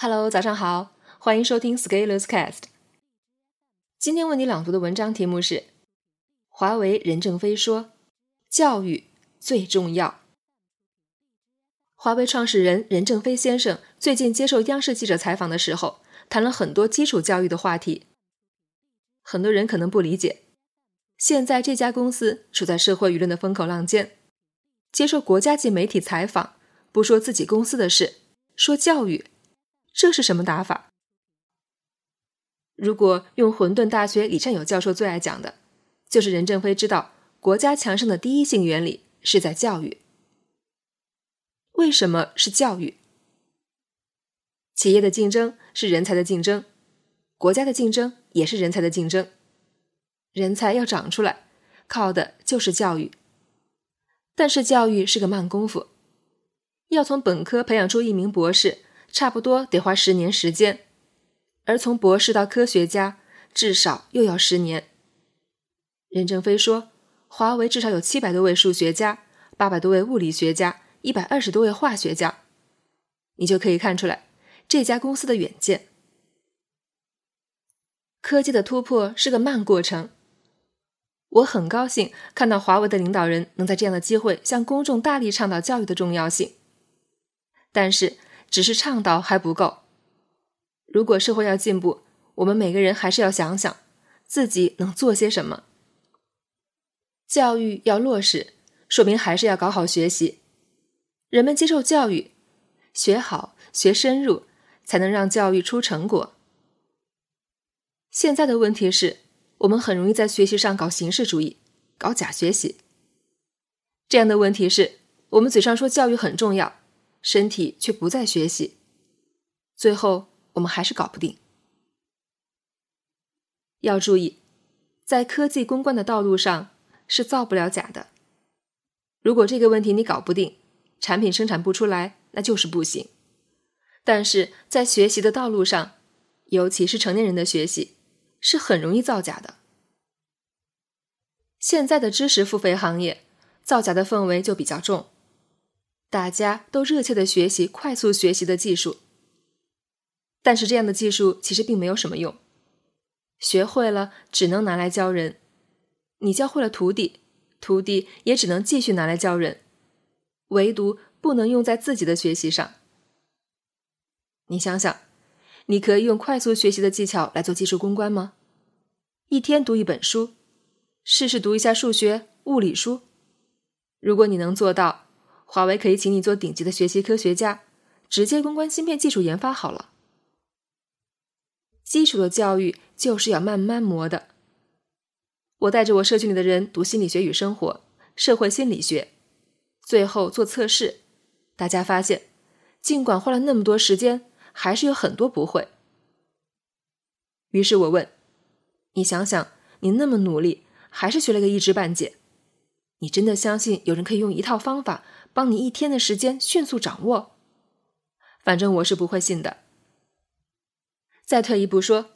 Hello，早上好，欢迎收听 Scalers Cast。今天为你朗读的文章题目是：华为任正非说，教育最重要。华为创始人任正非先生最近接受央视记者采访的时候，谈了很多基础教育的话题。很多人可能不理解，现在这家公司处在社会舆论的风口浪尖，接受国家级媒体采访，不说自己公司的事，说教育。这是什么打法？如果用混沌大学李善友教授最爱讲的，就是任正非知道国家强盛的第一性原理是在教育。为什么是教育？企业的竞争是人才的竞争，国家的竞争也是人才的竞争。人才要长出来，靠的就是教育。但是教育是个慢功夫，要从本科培养出一名博士。差不多得花十年时间，而从博士到科学家，至少又要十年。任正非说，华为至少有七百多位数学家，八百多位物理学家，一百二十多位化学家，你就可以看出来这家公司的远见。科技的突破是个慢过程，我很高兴看到华为的领导人能在这样的机会向公众大力倡导教育的重要性，但是。只是倡导还不够。如果社会要进步，我们每个人还是要想想自己能做些什么。教育要落实，说明还是要搞好学习。人们接受教育，学好学深入，才能让教育出成果。现在的问题是，我们很容易在学习上搞形式主义，搞假学习。这样的问题是我们嘴上说教育很重要。身体却不再学习，最后我们还是搞不定。要注意，在科技攻关的道路上是造不了假的。如果这个问题你搞不定，产品生产不出来，那就是不行。但是在学习的道路上，尤其是成年人的学习，是很容易造假的。现在的知识付费行业，造假的氛围就比较重。大家都热切的学习快速学习的技术，但是这样的技术其实并没有什么用，学会了只能拿来教人，你教会了徒弟，徒弟也只能继续拿来教人，唯独不能用在自己的学习上。你想想，你可以用快速学习的技巧来做技术攻关吗？一天读一本书，试试读一下数学、物理书，如果你能做到。华为可以请你做顶级的学习科学家，直接攻关芯片技术研发好了。基础的教育就是要慢慢磨的。我带着我社区里的人读心理学与生活、社会心理学，最后做测试，大家发现，尽管花了那么多时间，还是有很多不会。于是我问：“你想想，你那么努力，还是学了个一知半解，你真的相信有人可以用一套方法？”帮你一天的时间迅速掌握，反正我是不会信的。再退一步说，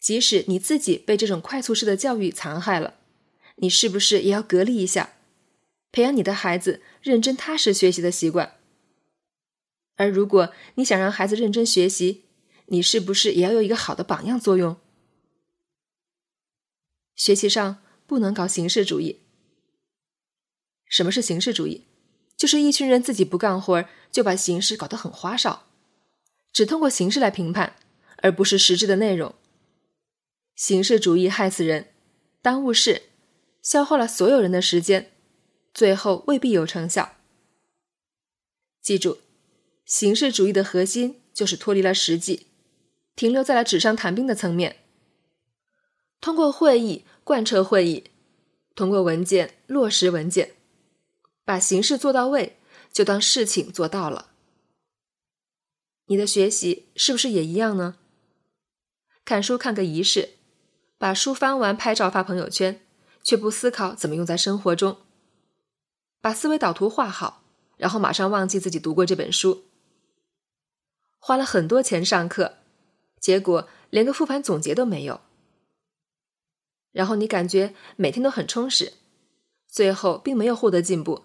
即使你自己被这种快速式的教育残害了，你是不是也要隔离一下，培养你的孩子认真踏实学习的习惯？而如果你想让孩子认真学习，你是不是也要有一个好的榜样作用？学习上不能搞形式主义。什么是形式主义？就是一群人自己不干活就把形式搞得很花哨，只通过形式来评判，而不是实质的内容。形式主义害死人，耽误事，消耗了所有人的时间，最后未必有成效。记住，形式主义的核心就是脱离了实际，停留在了纸上谈兵的层面。通过会议贯彻会议，通过文件落实文件。把形式做到位，就当事情做到了。你的学习是不是也一样呢？看书看个仪式，把书翻完拍照发朋友圈，却不思考怎么用在生活中。把思维导图画好，然后马上忘记自己读过这本书。花了很多钱上课，结果连个复盘总结都没有。然后你感觉每天都很充实，最后并没有获得进步。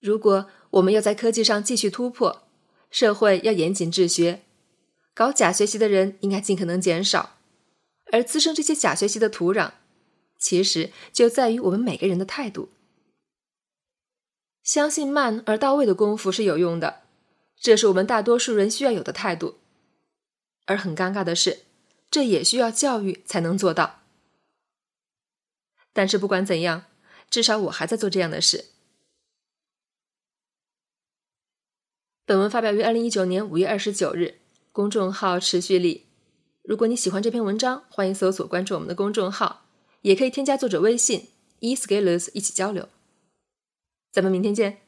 如果我们要在科技上继续突破，社会要严谨治学，搞假学习的人应该尽可能减少，而滋生这些假学习的土壤，其实就在于我们每个人的态度。相信慢而到位的功夫是有用的，这是我们大多数人需要有的态度。而很尴尬的是，这也需要教育才能做到。但是不管怎样，至少我还在做这样的事。本文发表于二零一九年五月二十九日，公众号持续力。如果你喜欢这篇文章，欢迎搜索关注我们的公众号，也可以添加作者微信 e scalers 一起交流。咱们明天见。